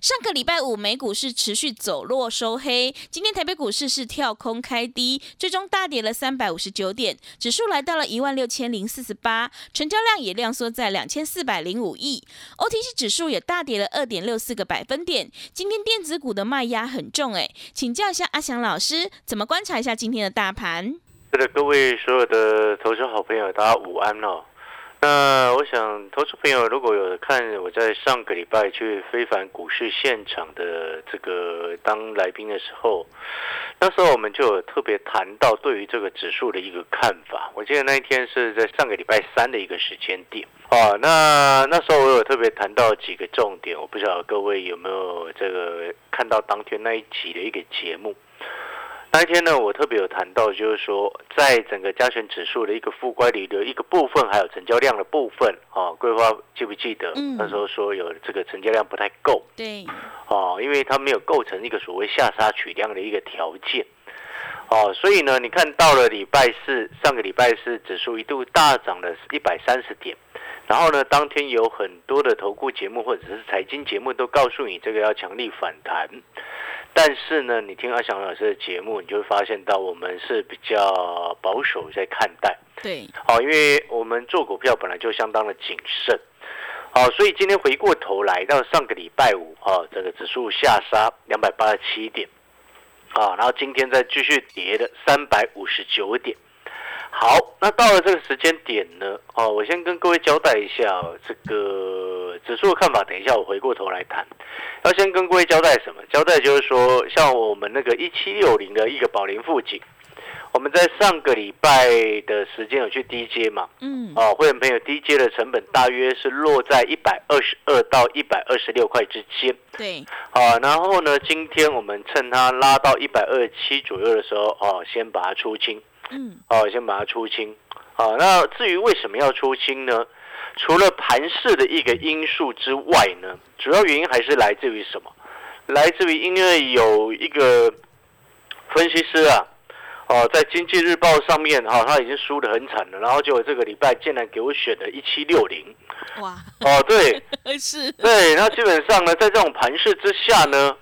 上个礼拜五美股是持续走弱收黑，今天台北股市是跳空开低，最终大跌了三百五十九点，指数来到了一万六千零四十八，成交量也量缩在两千四百零五亿，OTC 指数也大跌了二点六四个百分点。今天电子股的卖压很重，哎，请教一下阿翔老师，怎么观察一下今天的大盘？是的，各位所有的投资好朋友，大家午安哦。那我想，投资朋友如果有看我在上个礼拜去非凡股市现场的这个当来宾的时候，那时候我们就有特别谈到对于这个指数的一个看法。我记得那一天是在上个礼拜三的一个时间点啊。那那时候我有特别谈到几个重点，我不知道各位有没有这个看到当天那一集的一个节目。那一天呢，我特别有谈到，就是说，在整个加权指数的一个负乖离的一个部分，还有成交量的部分，啊，桂花记不记得？那时候说有这个成交量不太够，对，哦，因为它没有构成一个所谓下杀取量的一个条件，哦，所以呢，你看到了礼拜四，上个礼拜四指数一度大涨了一百三十点，然后呢，当天有很多的投顾节目或者是财经节目都告诉你这个要强力反弹。但是呢，你听阿翔老师的节目，你就会发现到我们是比较保守在看待。对，好，因为我们做股票本来就相当的谨慎。好，所以今天回过头来到上个礼拜五，啊，这个指数下杀两百八十七点，啊，然后今天再继续跌的三百五十九点。好，那到了这个时间点呢，哦，我先跟各位交代一下这个指数的看法。等一下我回过头来谈。要先跟各位交代什么？交代就是说，像我们那个一七六零的一个宝林附近，我们在上个礼拜的时间有去低阶嘛？嗯。哦，会员朋友低阶的成本大约是落在一百二十二到一百二十六块之间。对。啊，然后呢，今天我们趁它拉到一百二十七左右的时候，哦，先把它出清。嗯，哦，先把它出清，啊，那至于为什么要出清呢？除了盘势的一个因素之外呢，主要原因还是来自于什么？来自于因为有一个分析师啊，哦，在经济日报上面哈，他已经输得很惨了，然后就这个礼拜竟然给我选了一七六零，哇，哦，对，是，对，那基本上呢，在这种盘势之下呢。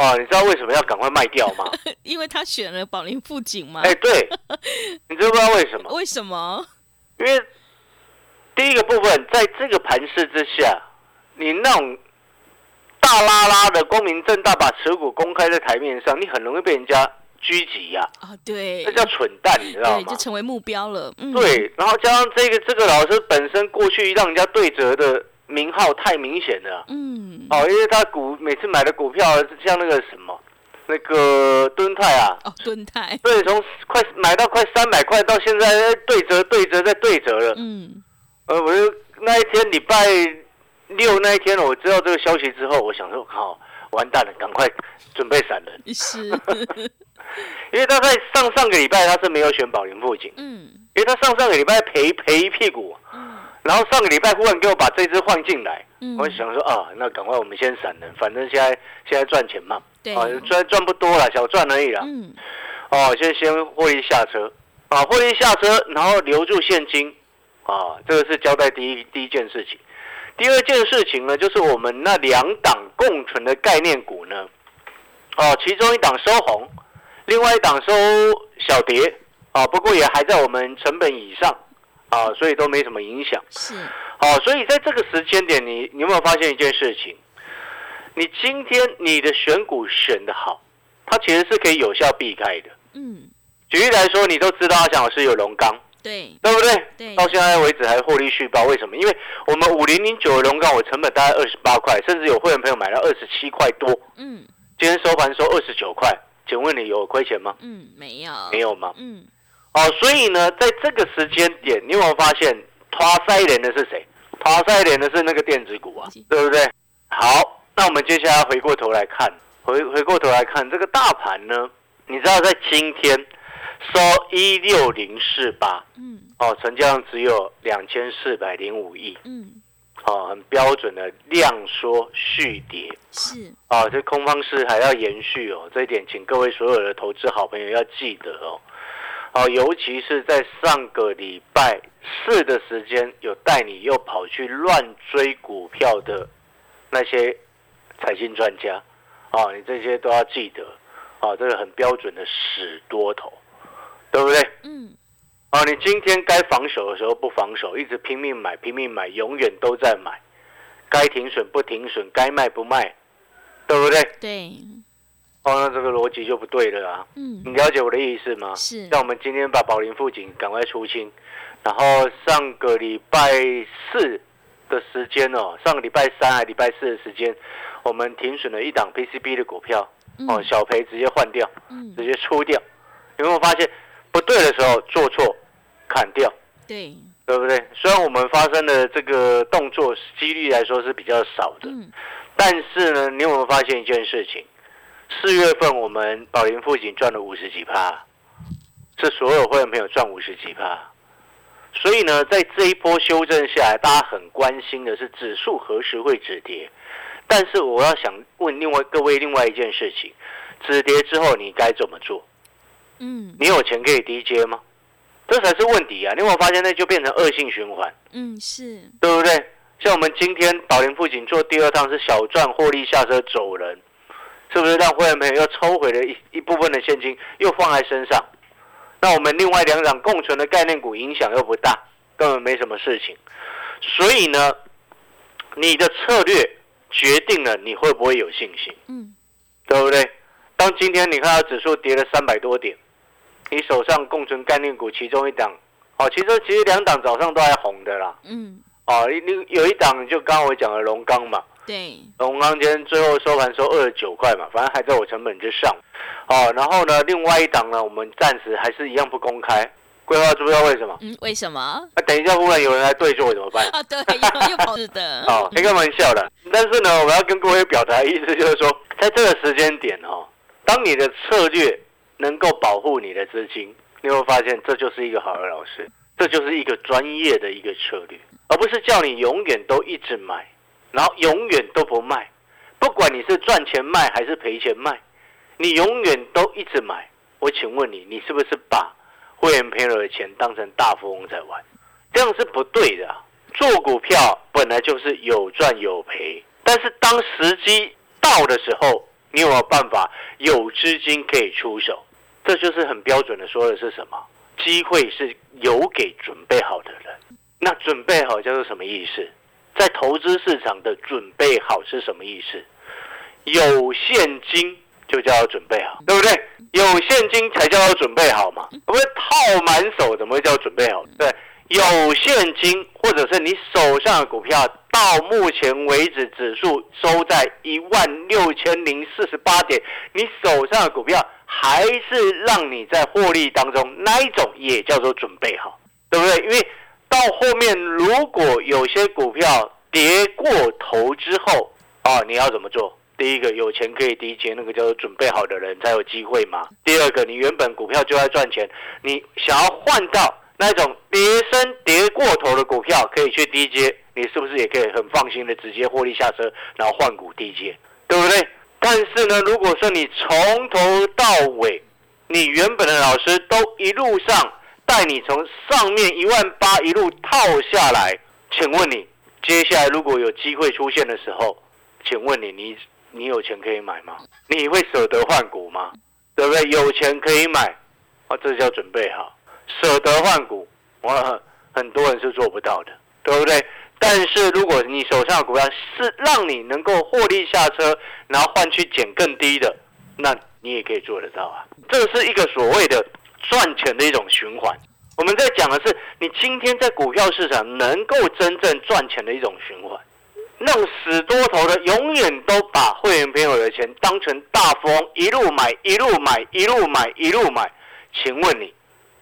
哦，你知道为什么要赶快卖掉吗？因为他选了宝林富锦嘛？哎，对，你知不知道为什么？为什么？因为第一个部分，在这个盘势之下，你那种大拉拉的光明正大把持股公开在台面上，你很容易被人家狙击呀。啊，对，那叫蠢蛋，你知道吗？就成为目标了。对，然后加上这个这个老师本身过去让人家对折的。名号太明显了，嗯，哦，因为他股每次买的股票像那个什么，那个敦泰啊，哦，敦泰，对，从快买到快三百块，到现在对折对折再对折了，嗯，呃，我就那一天礼拜六那一天，我知道这个消息之后，我想说，靠，完蛋了，赶快准备闪人，是，因为他在上上个礼拜他是没有选宝林附近，嗯，因为他上上个礼拜赔赔一屁股，嗯。然后上个礼拜忽然给我把这只换进来，我想说啊，那赶快我们先闪人，反正现在现在赚钱嘛，啊赚赚不多了，小赚而已啦。嗯，哦，先先获利下车，啊，获利下车，然后留住现金，啊，这个是交代第一第一件事情。第二件事情呢，就是我们那两档共存的概念股呢，哦，其中一档收红，另外一档收小跌，啊，不过也还在我们成本以上。啊，所以都没什么影响。是，好，所以在这个时间点，你你有没有发现一件事情？你今天你的选股选的好，它其实是可以有效避开的。嗯，举例来说，你都知道阿翔老师有龙钢，对，对不对？对，到现在为止还获利续报，为什么？因为我们五零零九的龙钢，我成本大概二十八块，甚至有会员朋友买了二十七块多。嗯，今天收盘收二十九块，请问你有亏钱吗？嗯，没有，没有吗？嗯。哦，所以呢，在这个时间点，你有没有发现，拖塞连的是谁？拖塞连的是那个电子股啊，对不对？好，那我们接下来回过头来看，回回过头来看这个大盘呢，你知道在今天收一六零四八，嗯哦，成交量只有两千四百零五亿，嗯，哦，很标准的量缩续跌，是，哦，这空方式还要延续哦，这一点请各位所有的投资好朋友要记得哦。哦，尤其是在上个礼拜四的时间，有带你又跑去乱追股票的那些财经专家，哦，你这些都要记得，哦，这个很标准的死多头，对不对？嗯哦，你今天该防守的时候不防守，一直拼命买，拼命买，永远都在买，该停损不停损，该卖不卖，对不对？对，哦，那这个逻辑就不对了啊！嗯你了解我的意思吗？是像我们今天把宝林富锦赶快出清，然后上个礼拜四的时间哦，上个礼拜三还礼拜四的时间，我们停损了一档 PCB 的股票，哦，嗯小赔直接换掉，嗯直接出掉。有没有发现不对的时候做错，砍掉，对，对不对？虽然我们发生的这个动作几率来说是比较少的，嗯但是呢，你有没有发现一件事情？四月份我们宝林附近赚了五十几趴，是所有会员朋友赚五十几趴。所以呢，在这一波修正下来，大家很关心的是指数何时会止跌。但是我要想问另外各位另外一件事情：止跌之后你该怎么做？嗯你有钱可以低接吗？这才是问题啊！你有没有发现那就变成恶性循环？嗯是，对不对？像我们今天宝林富锦做第二趟是小赚获利下车走人，是不是让会员朋友又抽回了一一部分的现金，又放在身上？那我们另外两档共存的概念股影响又不大，根本没什么事情。所以呢，你的策略决定了你会不会有信心，嗯对不对？当今天你看到指数跌了三百多点，你手上共存概念股其中一档，哦，其实其实两档早上都还红的啦。嗯哦，你你有一档就刚刚我讲的龙钢嘛，对，龙钢今天最后收盘收二十九块嘛，反正还在我成本之上。哦，然后呢，另外一档呢，我们暂时还是一样不公开。规划知不知道为什么？嗯为什么？啊、等一下忽然有人来对坐怎么办？啊对，又 又跑是的，哦，开个玩笑的。但是呢，我要跟各位表达的意思就是说，在这个时间点哦，当你的策略能够保护你的资金，你会发现这就是一个好的老师，这就是一个专业的一个策略，而不是叫你永远都一直买，然后永远都不卖，不管你是赚钱卖还是赔钱卖，你永远都一直买。我请问你，你是不是把会员朋友的钱当成大富翁在玩？这样是不对的、做股票本来就是有赚有赔，但是当时机到的时候，你有没有办法有资金可以出手？这就是很标准的说的是什么？机会是有给准备好的人。那准备好叫做什么意思？在投资市场的准备好是什么意思？有现金就叫做准备好，对不对？有现金才叫做准备好嘛，不是套满手怎么会叫准备好？对，有现金或者是你手上的股票，到目前为止指数收在一万六千零四十八点，你手上的股票还是让你在获利当中，那一种也叫做准备好，对不对？因为到后面如果有些股票跌过头之后，啊，你要怎么做？第一个有钱可以低接，那个叫做准备好的人才有机会嘛。第二个，你原本股票就在赚钱，你想要换到那种跌升跌过头的股票，可以去低接，你是不是也可以很放心的直接获利下车，然后换股低接，对不对？但是呢，如果说你从头到尾，你原本的老师都一路上带你从上面一万八一路套下来，请问你接下来如果有机会出现的时候，请问你你你有钱可以买吗？你会舍得换股吗？对不对？有钱可以买，啊，这叫准备好。舍得换股，我很多人是做不到的，对不对？但是如果你手上的股票是让你能够获利下车，然后换去捡更低的，那你也可以做得到啊。这是一个所谓的赚钱的一种循环。我们在讲的是，你今天在股票市场能够真正赚钱的一种循环。那种死多头的，永远都把会员朋友的钱当成大风，一路买，一路买，一路买，一路买。请问你，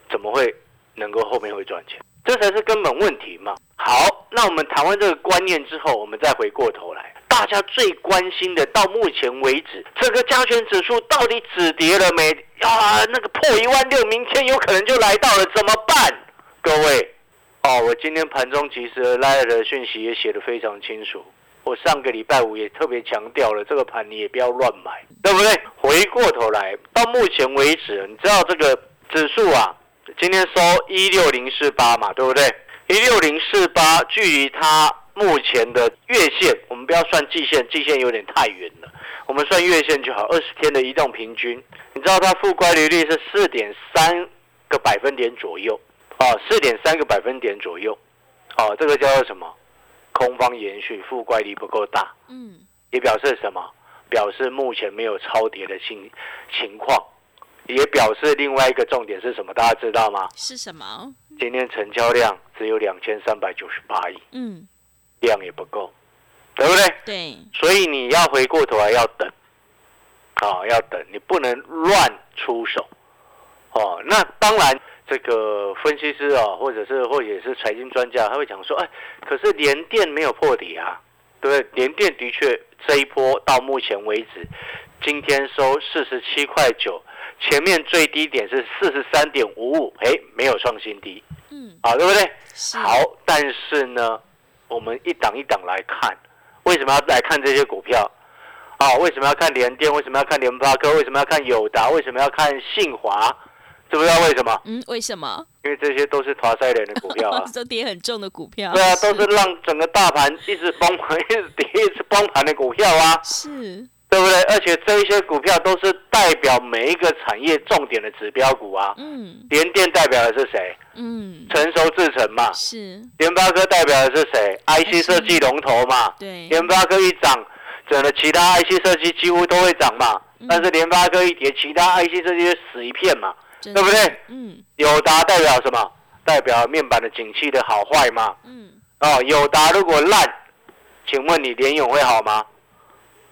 怎么会能够后面会赚钱？这才是根本问题嘛。好，那我们谈完这个观念之后，我们再回过头来，大家最关心的，到目前为止，这个加权指数到底止跌了没？啊，那个破一万六，明天有可能就来到了，怎么办？各位，哦，我今天盘中其实来的讯息也写得非常清楚。我上个礼拜五也特别强调了，这个盘你也不要乱买，对不对？回过头来，到目前为止，你知道这个指数啊，今天收一六零四八嘛，对不对？一六零四八，距离它目前的月线，我们不要算季线，季线有点太远了，我们算月线就好。二十天的移动平均，你知道它负乖离率是四点三个百分点左右，啊，四点三个百分点左右，哦，这个叫做什么？空方延续，负乖离不够大，嗯，也表示什么？表示目前没有超跌的情情况，也表示另外一个重点是什么？大家知道吗？是什么？今天成交量只有两千三百九十八亿，嗯，量也不够，对不对？对。所以你要回过头来要等，啊，要等，你不能乱出手，哦，那当然。这个分析师啊，或者是或者是财经专家，他会讲说，哎，可是联电没有破底啊，对不对？联电的确这一波到目前为止，今天收四十七块九，前面最低点是四十三点五五，哎，没有创新低，嗯，好，对不对？好，但是呢，我们一档一档来看，为什么要来看这些股票？啊，为什么要看联电？为什么要看联发科？为什么要看友达？为什么要看信华？知不知道为什么？嗯，为什么？因为这些都是拖塞人的股票啊，都跌很重的股票。对啊，都是让整个大盘一直崩盘、一直跌、一直崩盘的股票啊。是，对不对？而且这一些股票都是代表每一个产业重点的指标股啊。嗯。联电代表的是谁？嗯。成熟制成嘛。是。联发科代表的是谁？IC 设计龙头嘛。对。联发科一涨，整个其他 IC 设计几乎都会涨嘛。但是联发科一跌，其他 IC 设计就死一片嘛。对不对？嗯，友达代表什么？代表面板的景气的好坏嘛？嗯，哦，友达如果烂，请问你联勇会好吗？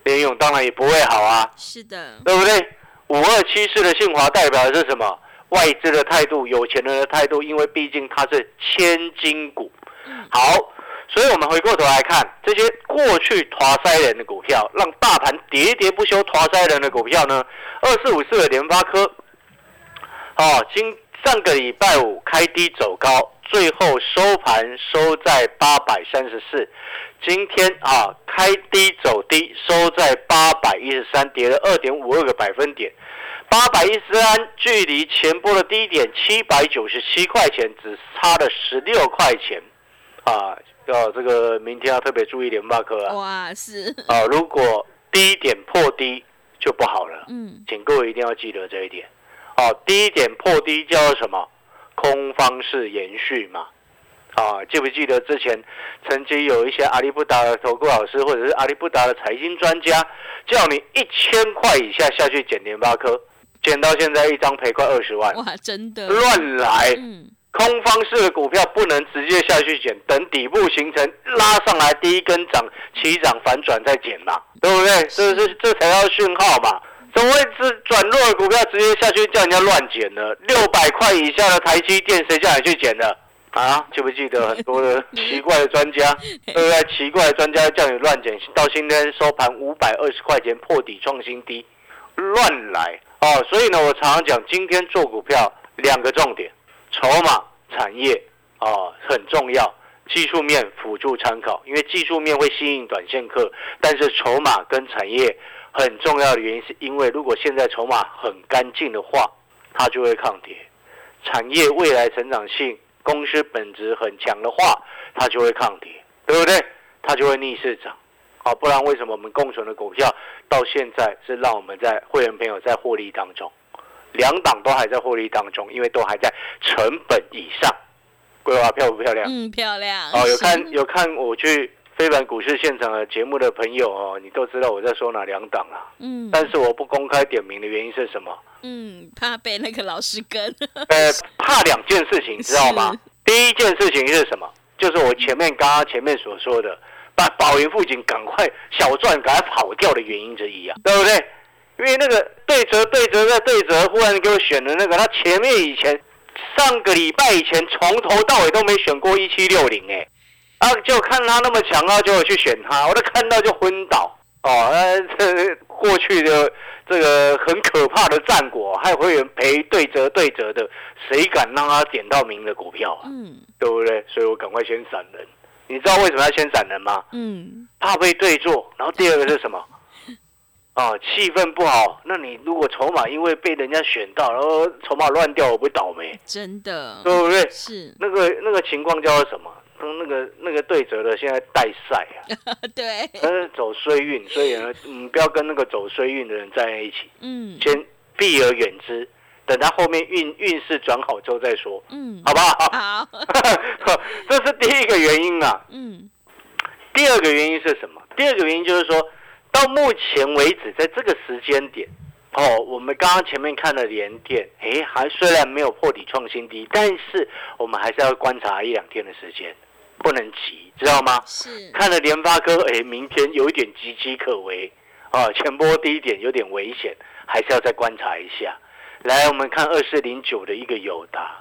联勇当然也不会好啊。是的，对不对？五二七四的信华代表的是什么？外资的态度，有钱人的态度，因为毕竟它是千金股。好，所以我们回过头来看这些过去拖塞人的股票，让大盘喋喋不休拖塞人的股票呢？二四五四的联发科。哦，今上个礼拜五开低走高，最后收盘收在八百三十四。今天啊，开低走低，收在八百一十三，跌了二点五二个百分点。八百一十三距离前波的低点七百九十七块钱，只差了十六块钱。啊，要这个明天要特别注意联发科啊。哇，是啊，如果低点破低就不好了。嗯，请各位一定要记得这一点。哦，低点破低叫什么？空方式延续嘛。啊，记不记得之前曾经有一些阿里不达的投顾老师，或者是阿里不达的财经专家，叫你一千块以下下去捡联发科，捡到现在一张赔快二十万。哇，真的乱来。嗯，空方式的股票不能直接下去捡，等底部形成拉上来第一根涨起涨反转再捡嘛，对不对？这是这才叫讯号嘛。怎么会是转弱的股票直接下去叫人家乱捡呢？六百块以下的台积电谁叫你去捡的啊？记不记得很多的 奇怪的专家，对不对？奇怪的专家叫你乱捡，到今天收盘五百二十块钱破底创新低，乱来哦！所以呢，我常常讲，今天做股票两个重点：筹码、产业啊很重要，技术面辅助参考，因为技术面会吸引短线客，但是筹码跟产业。很重要的原因是因为，如果现在筹码很干净的话，它就会抗跌；产业未来成长性、公司本质很强的话，它就会抗跌，对不对？它就会逆势涨。好，不然为什么我们共存的股票到现在是让我们在会员朋友在获利当中，两档都还在获利当中，因为都还在成本以上。规划漂不漂亮？嗯，漂亮。哦，有看 有看我去。非凡股市现场的节目的朋友哦，你都知道我在说哪两档啊？嗯，但是我不公开点名的原因是什么？嗯，怕被那个老师跟。呃，怕两件事情，知道吗？第一件事情是什么？就是我前面刚刚前面所说的，把宝云富锦赶快小赚，赶快跑掉的原因之一啊，对不对？因为那个对折、对折再对折，忽然给我选的那个，他前面以前上个礼拜以前从头到尾都没选过一七六零哎，啊，就看他那么强啊，就去选他，我都看到就昏倒哦。呃，这过去的这个很可怕的战果，还有会员赔对折对折的，谁敢让他点到名的股票啊？嗯，对不对？所以我赶快先闪人。你知道为什么要先闪人吗？嗯，怕被对坐。然后第二个是什么？啊，气氛不好。那你如果筹码因为被人家选到，然后筹码乱掉，我不会倒霉？真的，对不对？是那个那个情况叫做什么？那个那个对折的现在带赛啊，对，呃，走衰运，所以呢，嗯，不要跟那个走衰运的人站在一起，嗯，先避而远之，等他后面运运势转好之后再说，嗯，好不好？好，这是第一个原因啊，嗯，第二个原因是什么？第二个原因就是说。到目前为止，在这个时间点，哦，我们刚刚前面看了连电，哎，还虽然没有破底创新低，但是我们还是要观察一两天的时间，不能急，知道吗？是。看了联发科，哎，明天有一点岌岌可危，啊，前波低点有点危险，还是要再观察一下。来，我们看二四零九的一个友达，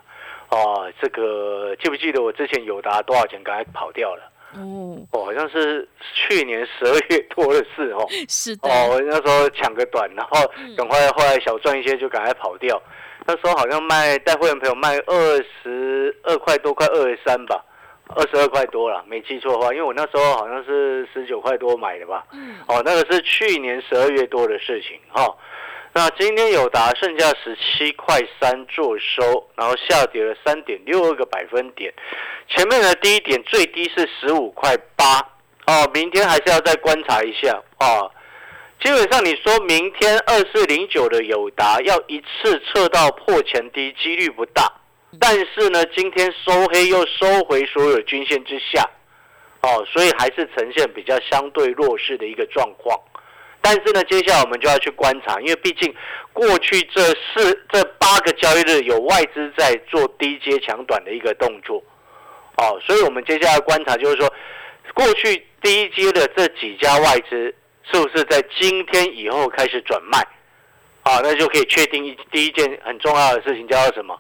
哦，这个记不记得我之前友达多少钱？刚才跑掉了。哦，哦，好像是去年十二月多的事哦。是的。哦，那时候抢个短，然后赶快后来小赚一些就赶快跑掉。那时候好像卖带会员朋友卖二十二块多，快二十三吧，二十二块多了，没记错的话，因为我那时候好像是十九块多买的吧。嗯。哦，那个是去年十二月多的事情哈。那今天友达剩下十七块三做收，然后下跌了三点六二个百分点。前面的低点最低是十五块八哦，明天还是要再观察一下哦。基本上你说明天二四零九的友达要一次测到破前低，几率不大。但是呢，今天收黑又收回所有均线之下哦，所以还是呈现比较相对弱势的一个状况。但是呢，接下来我们就要去观察，因为毕竟过去这四这八个交易日有外资在做低阶强短的一个动作，哦，所以我们接下来观察就是说，过去低阶的这几家外资是不是在今天以后开始转卖，啊，那就可以确定一第一件很重要的事情叫做什么？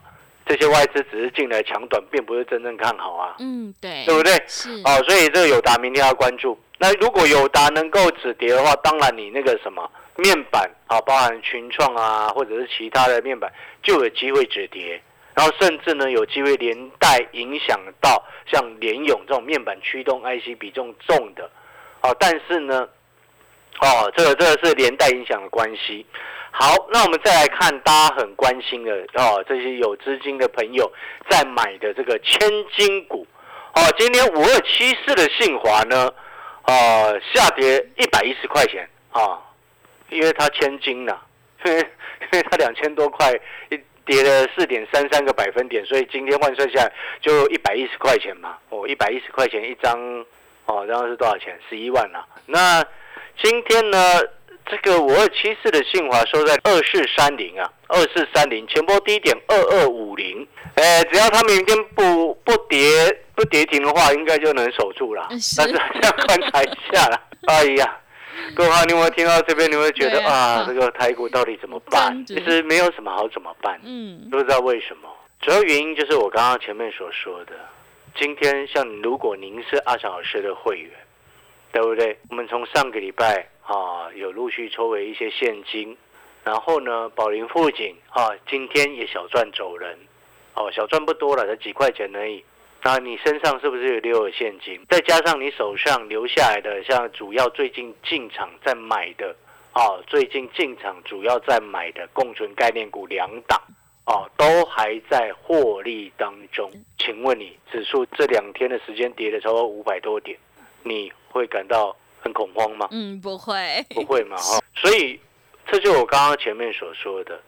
这些外资只是进来抢短，并不是真正看好啊。嗯，对，对不对？是。哦，所以这个友达明天要关注。那如果友达能够止跌的话，当然你那个什么面板啊，包含群创啊，或者是其他的面板，就有机会止跌，然后甚至呢有机会连带影响到像联勇这种面板驱动 IC 比重重的，哦，但是呢，哦，这个这个是连带影响的关系。好，那我们再来看大家很关心的哦，这些有资金的朋友在买的这个千金股，哦，今天五二七四的信华呢？啊，下跌一百一十块钱啊，因为它千金呐，因 为因为它两千多块，一跌了四点三三个百分点，所以今天换算下来就一百一十块钱嘛。哦，一百一十块钱一张，哦，然后是多少钱？十一万啊。那今天呢，这个五二七四的信华收在二四三零啊，二四三零前波低点二二五零，哎，只要它明天不不跌。不跌停的话，应该就能守住了。但是要观察一下啦。哎呀，各位，你有没有听到这边？你会觉得啊，这个台股到底怎么办？其实没有什么好怎么办。嗯，不知道为什么。主要原因就是我刚刚前面所说的。今天像如果您是阿翔老师的会员，对不对？我们从上个礼拜啊，有陆续抽回一些现金，然后呢，宝林富锦啊，今天也小赚走人。哦，小赚不多了，才几块钱而已。那你身上是不是有留有现金？再加上你手上留下来的，像主要最近进场在买的，哦，最近进场主要在买的共存概念股两档，哦，都还在获利当中。请问你指数这两天的时间跌了超过五百多点，你会感到很恐慌吗？嗯，不会，不会嘛，哈。所以这就我刚刚前面所说的，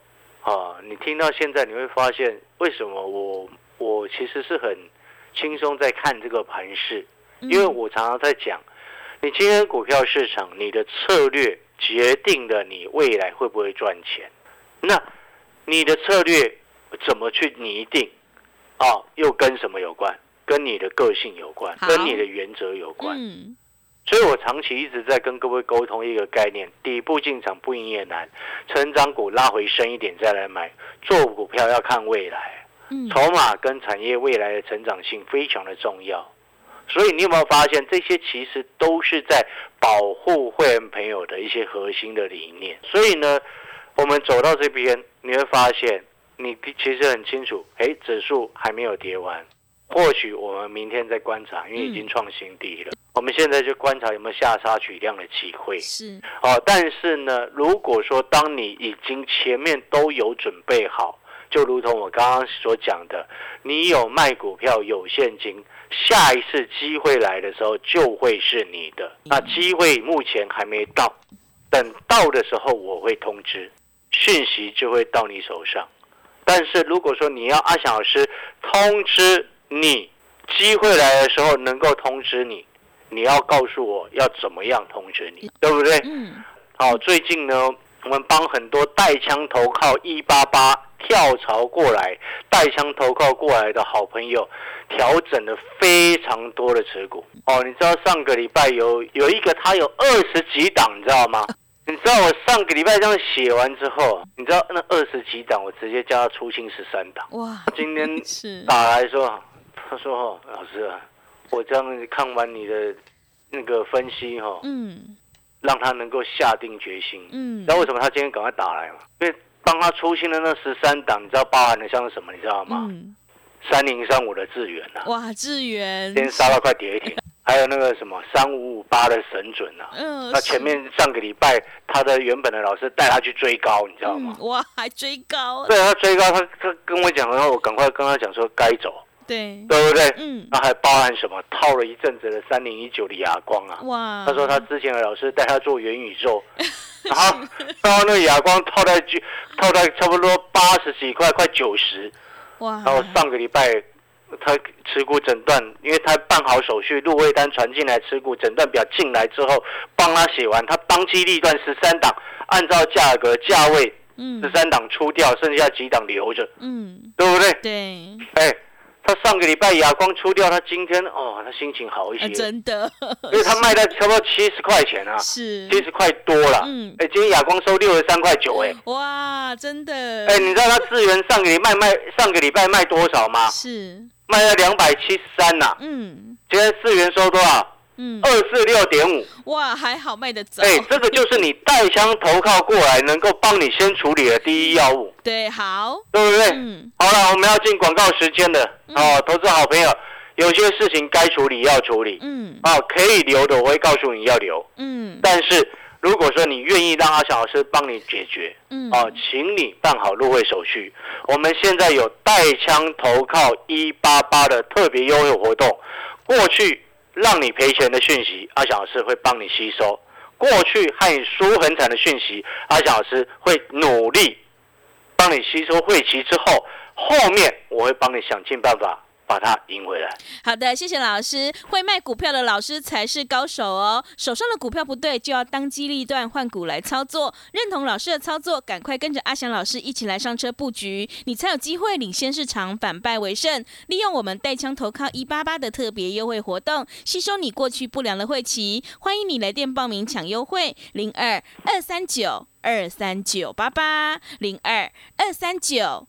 啊，你听到现在你会发现，为什么我我其实是很。轻松在看这个盘势，因为我常常在讲，你今天股票市场，你的策略决定了你未来会不会赚钱。那你的策略怎么去拟定？啊，又跟什么有关？跟你的个性有关，跟你的原则有关。所以我长期一直在跟各位沟通一个概念：底部进场不营业难，成长股拉回深一点再来买，做股票要看未来。嗯，筹码跟产业未来的成长性非常的重要。所以你有没有发现，这些其实都是在保护会员朋友的一些核心的理念。所以呢，我们走到这边，你会发现，你其实很清楚，哎，指数还没有跌完，或许我们明天再观察，因为已经创新低了。我们现在就观察有没有下杀取量的机会。是，哦，但是呢，如果说当你已经前面都有准备好，就如同我刚刚所讲的，你有卖股票，有现金，下一次机会来的时候就会是你的。那机会目前还没到，等到的时候我会通知，讯息就会到你手上。但是如果说你要阿翔老师通知你，机会来的时候能够通知你，你要告诉我要怎么样通知你，对不对？嗯，好，最近呢，我们帮很多带枪投靠一八八跳槽过来、带枪投靠过来的好朋友，调整了非常多的持股。哦，你知道上个礼拜有有一个他有二十几档，你知道吗？你知道我上个礼拜这样写完之后，你知道那二十几档，我直接叫他出清十三档。哇，今天是，打来说，他说：“哦，老师啊，我这样看完你的那个分析哈、哦，嗯让他能够下定决心。嗯你知道为什么他今天赶快打来吗？因为帮他出清的那十三档，你知道包含的像是什么？你知道吗？嗯，三零三五的智源啊，哇，智源今，天杀到快跌停。还有那个什么三五五八的神准啊，嗯，那前面上个礼拜他的原本的老师带他去追高，你知道吗？嗯，哇，还追高，对他追高，他他跟我讲，然后我赶快跟他讲说该走，对，对不对？嗯，那还包含什么？套了一阵子的三零一九的哑光啊，哇，他说他之前的老师带他做元宇宙，然 后然后那个哑光套在就套在差不多八十几块，快九十。哇，然后上个礼拜他持股诊断，因为他办好手续，入位单传进来，持股诊断表进来之后，帮他写完，他当机立断十三档，按照价格价位嗯十三档出掉，剩下几档留着，嗯，对不对？对，哎，他上个礼拜哑光出掉，他今天哦，他心情好一些，啊，真的。因为他卖到差不多七十块钱啊，是。七十块多了。嗯。哎，今天哑光收六十三块九，哎，哇，真的，哎，你知道他资源上个礼拜卖上个礼拜卖多少吗？是，卖了两百七十三呐，嗯。今天资源收多少？嗯，二四六点五。哇，还好卖得早，哎，这个就是你带枪投靠过来，能够帮你先处理的第一要务，对，好，对不对？嗯。好了，我们要进广告时间了嗯。哦，投资好朋友，有些事情该处理要处理，嗯。哦，可以留的我会告诉你要留，嗯。但是如果说你愿意让阿翔老师帮你解决，嗯，哦，请你办好入会手续。我们现在有带枪投靠一八八的特别优惠活动，过去让你赔钱的讯息，阿翔老师会帮你吸收；过去害你输很惨的讯息，阿翔老师会努力帮你吸收汇集之后，后面我会帮你想尽办法把它赢回来。好的，谢谢老师。会卖股票的老师才是高手哦。手上的股票不对，就要当机立断换股来操作。认同老师的操作，赶快跟着阿翔老师一起来上车布局，你才有机会领先市场，反败为胜。利用我们带枪投靠一八八的特别优惠活动，吸收你过去不良的晦气。欢迎你来电报名抢优惠，零二二三九二三九八八零二二三九。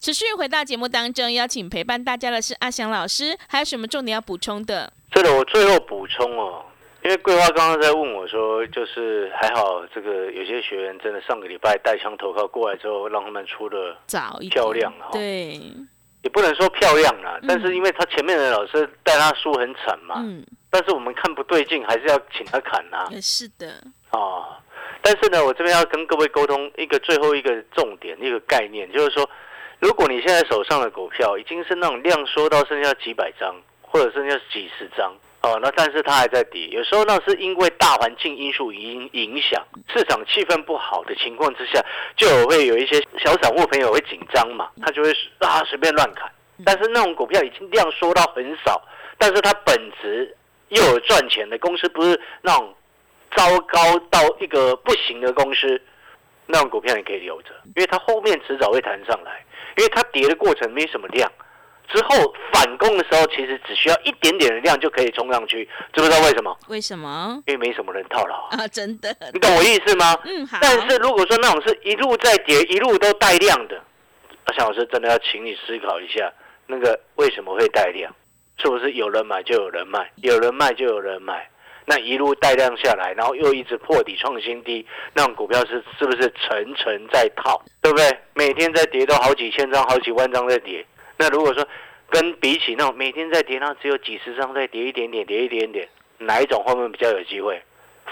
持续回到节目当中，邀请陪伴大家的是阿翔老师，还有什么重点要补充的？这个我最后补充哦，因为桂花刚刚在问我说，就是还好这个有些学员真的上个礼拜带枪投靠过来之后，让他们出的早一点漂亮哈、哦，对，也不能说漂亮啦，嗯。但是因为他前面的老师带他输很惨嘛，嗯，但是我们看不对劲，还是要请他砍啊，也是的，哦，但是呢，我这边要跟各位沟通一个最后一个重点，一个概念，就是说，如果你现在手上的股票已经是那种量缩到剩下几百张，或者剩下几十张。哦，那但是它还在跌，有时候那是因为大环境因素影影响，市场气氛不好的情况之下，就会有一些小散户朋友会紧张嘛，他就会啊随便乱砍。但是那种股票已经量缩到很少，但是它本质又有赚钱的公司，不是那种糟糕到一个不行的公司，那种股票你可以留着，因为它后面迟早会弹上来，因为它跌的过程没什么量。之后反攻的时候，其实只需要一点点的量就可以冲上去，知不知道为什么？为什么？因为没什么人套牢啊！真的，你懂我意思吗？嗯，好。但是如果说那种是一路在跌，一路都带量的，阿翔老师真的要请你思考一下，那个为什么会带量？是不是有人买就有人卖，有人卖就有人买？那一路带量下来，然后又一直破底创新低，那种股票是是不是层层在套？对不对？每天在跌，都好几千张、好几万张在跌。那如果说跟比起那种每天在跌，那只有几十张在跌一点点，跌一点点，哪一种后面比较有机会？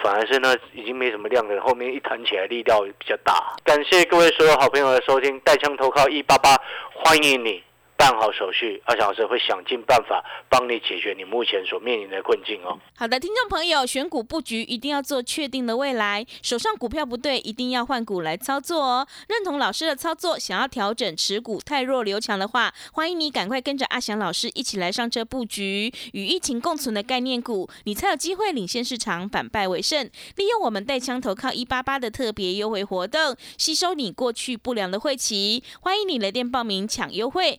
反而是那已经没什么量的，后面一弹起来力道比较大。感谢各位所有好朋友的收听，带枪投靠一八八，欢迎你。办好手续，阿翔老师会想尽办法帮你解决你目前所面临的困境哦。好的，听众朋友，选股布局一定要做确定的未来，手上股票不对，一定要换股来操作哦。认同老师的操作，想要调整持股太弱留强的话，欢迎你赶快跟着阿翔老师一起来上车布局与疫情共存的概念股，你才有机会领先市场，反败为胜。利用我们带枪投靠一八八的特别优惠活动，吸收你过去不良的晦气，欢迎你来电报名抢优惠。